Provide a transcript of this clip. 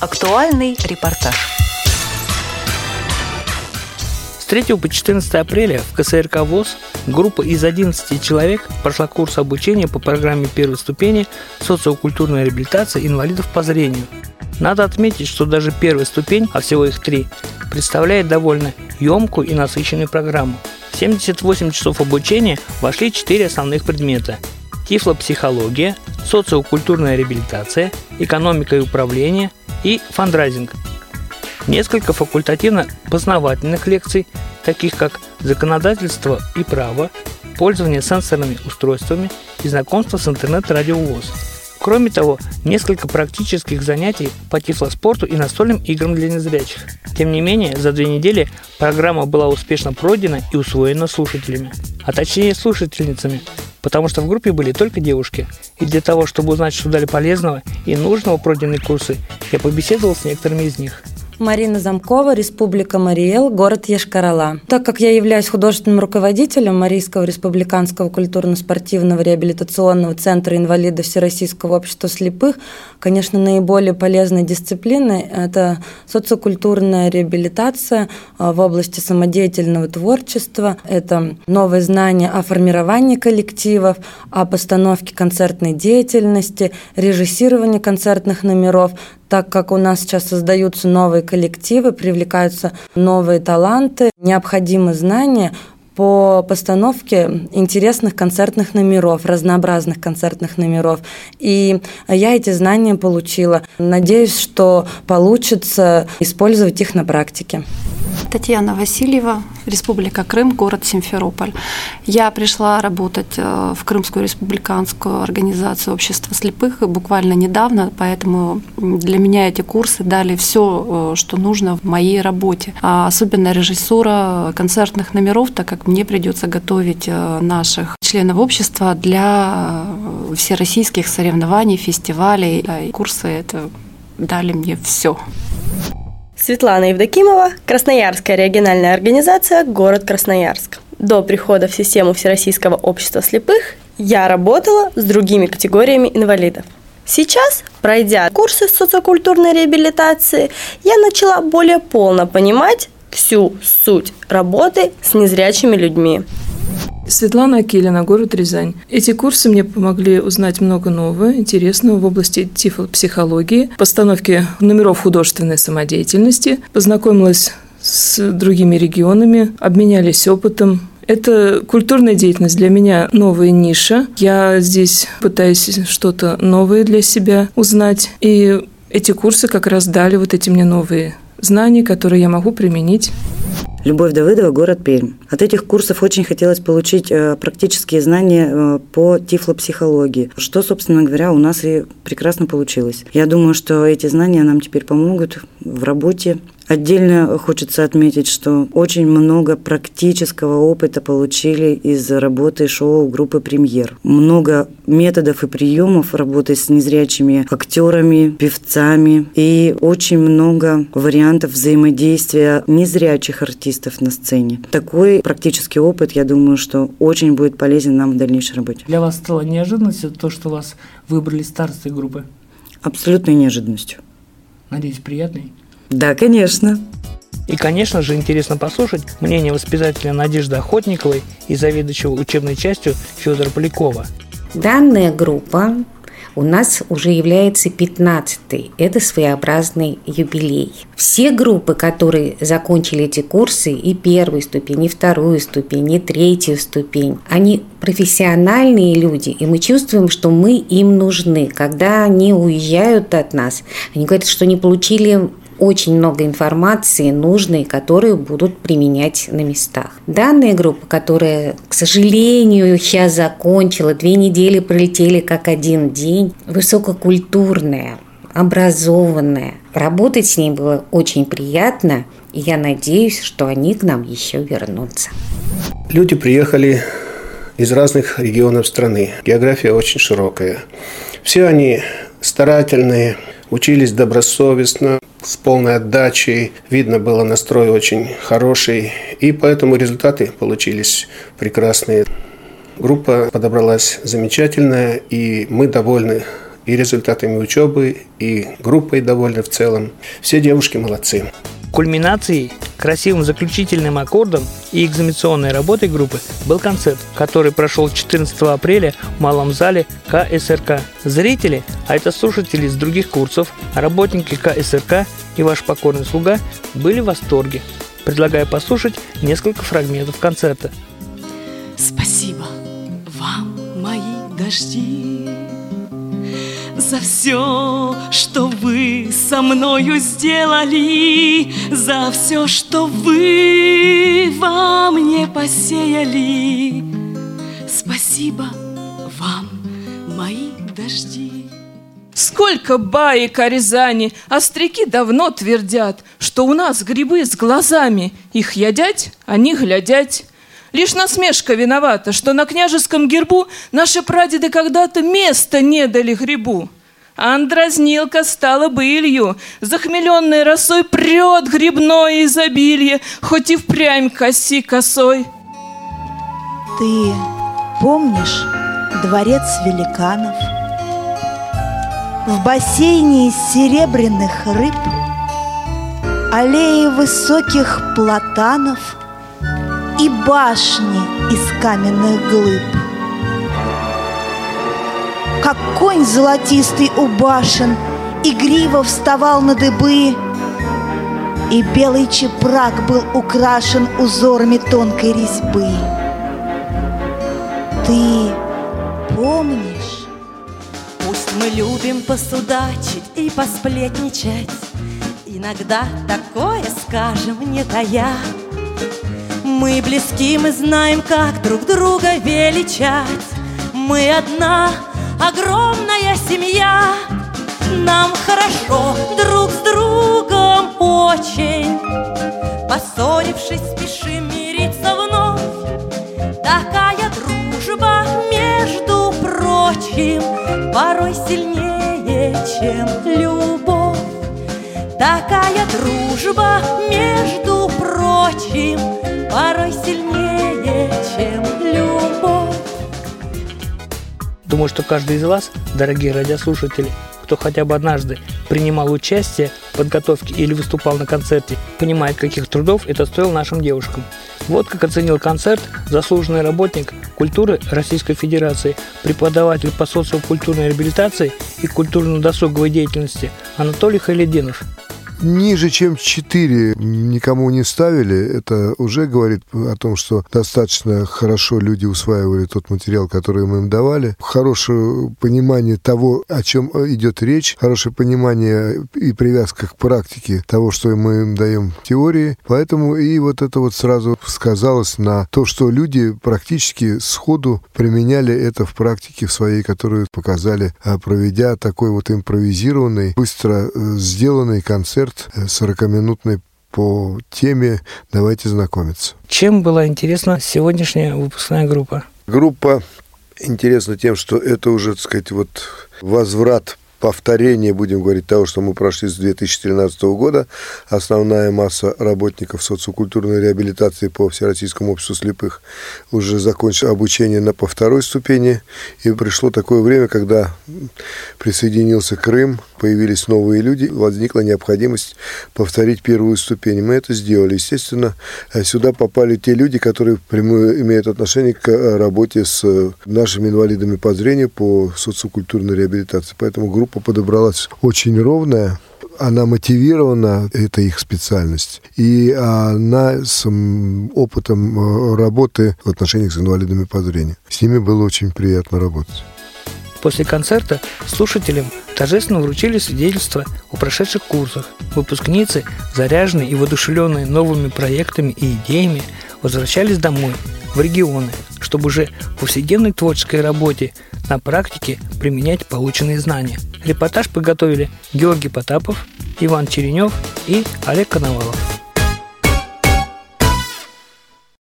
Актуальный репортаж. С 3 по 14 апреля в КСРК ВОЗ группа из 11 человек прошла курс обучения по программе первой ступени социокультурная реабилитация инвалидов по зрению. Надо отметить, что даже первая ступень, а всего их три, представляет довольно емкую и насыщенную программу. В 78 часов обучения вошли четыре основных предмета – тифлопсихология, социокультурная реабилитация, экономика и управление и фандрайзинг. Несколько факультативно-познавательных лекций, таких как законодательство и право, пользование сенсорными устройствами и знакомство с интернет-радиовоз. Кроме того, несколько практических занятий по тифлоспорту и настольным играм для незрячих. Тем не менее, за две недели программа была успешно пройдена и усвоена слушателями, а точнее слушательницами, потому что в группе были только девушки. И для того, чтобы узнать, что дали полезного и нужного пройденные курсы, я побеседовал с некоторыми из них – Марина Замкова, Республика Мариэл, город Ешкарала. Так как я являюсь художественным руководителем Марийского республиканского культурно-спортивного реабилитационного центра инвалидов Всероссийского общества слепых, конечно, наиболее полезной дисциплиной – это социокультурная реабилитация а, в области самодеятельного творчества, это новые знания о формировании коллективов, о постановке концертной деятельности, режиссировании концертных номеров, так как у нас сейчас создаются новые коллективы, привлекаются новые таланты, необходимы знания по постановке интересных концертных номеров, разнообразных концертных номеров. И я эти знания получила. Надеюсь, что получится использовать их на практике. Татьяна Васильева, Республика Крым, город Симферополь. Я пришла работать э, в Крымскую республиканскую организацию общества слепых буквально недавно, поэтому для меня эти курсы дали все, э, что нужно в моей работе. А особенно режиссура концертных номеров, так как мне придется готовить э, наших членов общества для всероссийских соревнований, фестивалей. И курсы это дали мне все. Светлана Евдокимова, Красноярская региональная организация «Город Красноярск». До прихода в систему Всероссийского общества слепых я работала с другими категориями инвалидов. Сейчас, пройдя курсы социокультурной реабилитации, я начала более полно понимать всю суть работы с незрячими людьми. Светлана Акелина, город Рязань. Эти курсы мне помогли узнать много нового, интересного в области тифлопсихологии, постановки номеров художественной самодеятельности, познакомилась с другими регионами, обменялись опытом, это культурная деятельность для меня новая ниша. Я здесь пытаюсь что-то новое для себя узнать. И эти курсы как раз дали вот эти мне новые знания, которые я могу применить Любовь Давыдова, город Пермь. От этих курсов очень хотелось получить э, практические знания э, по тифлопсихологии, что, собственно говоря, у нас и прекрасно получилось. Я думаю, что эти знания нам теперь помогут в работе Отдельно хочется отметить, что очень много практического опыта получили из работы шоу группы «Премьер». Много методов и приемов работы с незрячими актерами, певцами и очень много вариантов взаимодействия незрячих артистов на сцене. Такой практический опыт, я думаю, что очень будет полезен нам в дальнейшей работе. Для вас стало неожиданностью то, что вас выбрали старостой группы? Абсолютной неожиданностью. Надеюсь, приятной? Да, конечно. И, конечно же, интересно послушать мнение воспитателя Надежды Охотниковой и заведующего учебной частью Федора Полякова. Данная группа у нас уже является 15-й. Это своеобразный юбилей. Все группы, которые закончили эти курсы, и первую ступень, и вторую ступень, и третью ступень, они профессиональные люди, и мы чувствуем, что мы им нужны. Когда они уезжают от нас, они говорят, что не получили очень много информации нужной, которую будут применять на местах. Данная группа, которая, к сожалению, сейчас закончила, две недели пролетели как один день, высококультурная, образованная. Работать с ней было очень приятно, и я надеюсь, что они к нам еще вернутся. Люди приехали из разных регионов страны. География очень широкая. Все они старательные, учились добросовестно, с полной отдачей. Видно было настрой очень хороший. И поэтому результаты получились прекрасные. Группа подобралась замечательная, и мы довольны и результатами учебы, и группой довольны в целом. Все девушки молодцы. Кульминацией, красивым заключительным аккордом и экзаменационной работой группы был концерт, который прошел 14 апреля в Малом зале КСРК. Зрители, а это слушатели из других курсов, работники КСРК и ваш покорный слуга были в восторге. Предлагаю послушать несколько фрагментов концерта. Спасибо вам, мои дожди, за все, что вы со мною сделали, за все, что вы во мне посеяли. Спасибо вам, мои дожди. Сколько баек о Рязани, остряки давно твердят, Что у нас грибы с глазами, их ядять, они глядять. Лишь насмешка виновата, что на княжеском гербу Наши прадеды когда-то места не дали грибу. Андразнилка стала былью, захмеленной росой Прет грибное изобилие, хоть и впрямь коси косой. Ты помнишь дворец великанов? В бассейне из серебряных рыб Аллеи высоких платанов И башни из каменных глыб Как конь золотистый у башен Игриво вставал на дыбы И белый чепрак был украшен Узорами тонкой резьбы Ты помнишь? Пусть мы любим посудачить и посплетничать, Иногда такое скажем, не тая. Мы близки, мы знаем, как друг друга величать. Мы одна огромная семья. Нам хорошо друг с другом очень. Поссорившись, спешим мириться вновь. Такая дружба, между прочим, порой сильнее, чем любовь. Такая дружба, между прочим, порой сильнее, Думаю, что каждый из вас, дорогие радиослушатели, кто хотя бы однажды принимал участие в подготовке или выступал на концерте, понимает, каких трудов это стоило нашим девушкам. Вот как оценил концерт заслуженный работник культуры Российской Федерации, преподаватель по социокультурной реабилитации и культурно-досуговой деятельности Анатолий Халидинов – ниже, чем 4 никому не ставили, это уже говорит о том, что достаточно хорошо люди усваивали тот материал, который мы им давали. Хорошее понимание того, о чем идет речь, хорошее понимание и привязка к практике того, что мы им даем в теории. Поэтому и вот это вот сразу сказалось на то, что люди практически сходу применяли это в практике в своей, которую показали, а проведя такой вот импровизированный, быстро э, сделанный концерт концерт 40-минутный э, по теме «Давайте знакомиться». Чем была интересна сегодняшняя выпускная группа? Группа интересна тем, что это уже, так сказать, вот возврат повторение, будем говорить, того, что мы прошли с 2013 года. Основная масса работников социокультурной реабилитации по Всероссийскому обществу слепых уже закончила обучение на по второй ступени. И пришло такое время, когда присоединился Крым, появились новые люди, возникла необходимость повторить первую ступень. Мы это сделали. Естественно, сюда попали те люди, которые прямую имеют отношение к работе с нашими инвалидами по зрению по социокультурной реабилитации. Поэтому группа группа подобралась очень ровная, она мотивирована, это их специальность, и она с опытом э, работы в отношениях с инвалидами по зрению. С ними было очень приятно работать. После концерта слушателям торжественно вручили свидетельства о прошедших курсах. Выпускницы, заряженные и воодушевленные новыми проектами и идеями, возвращались домой, в регионы, чтобы уже в повседневной творческой работе на практике применять полученные знания. Репортаж подготовили Георгий Потапов, Иван Черенев и Олег Коновалов.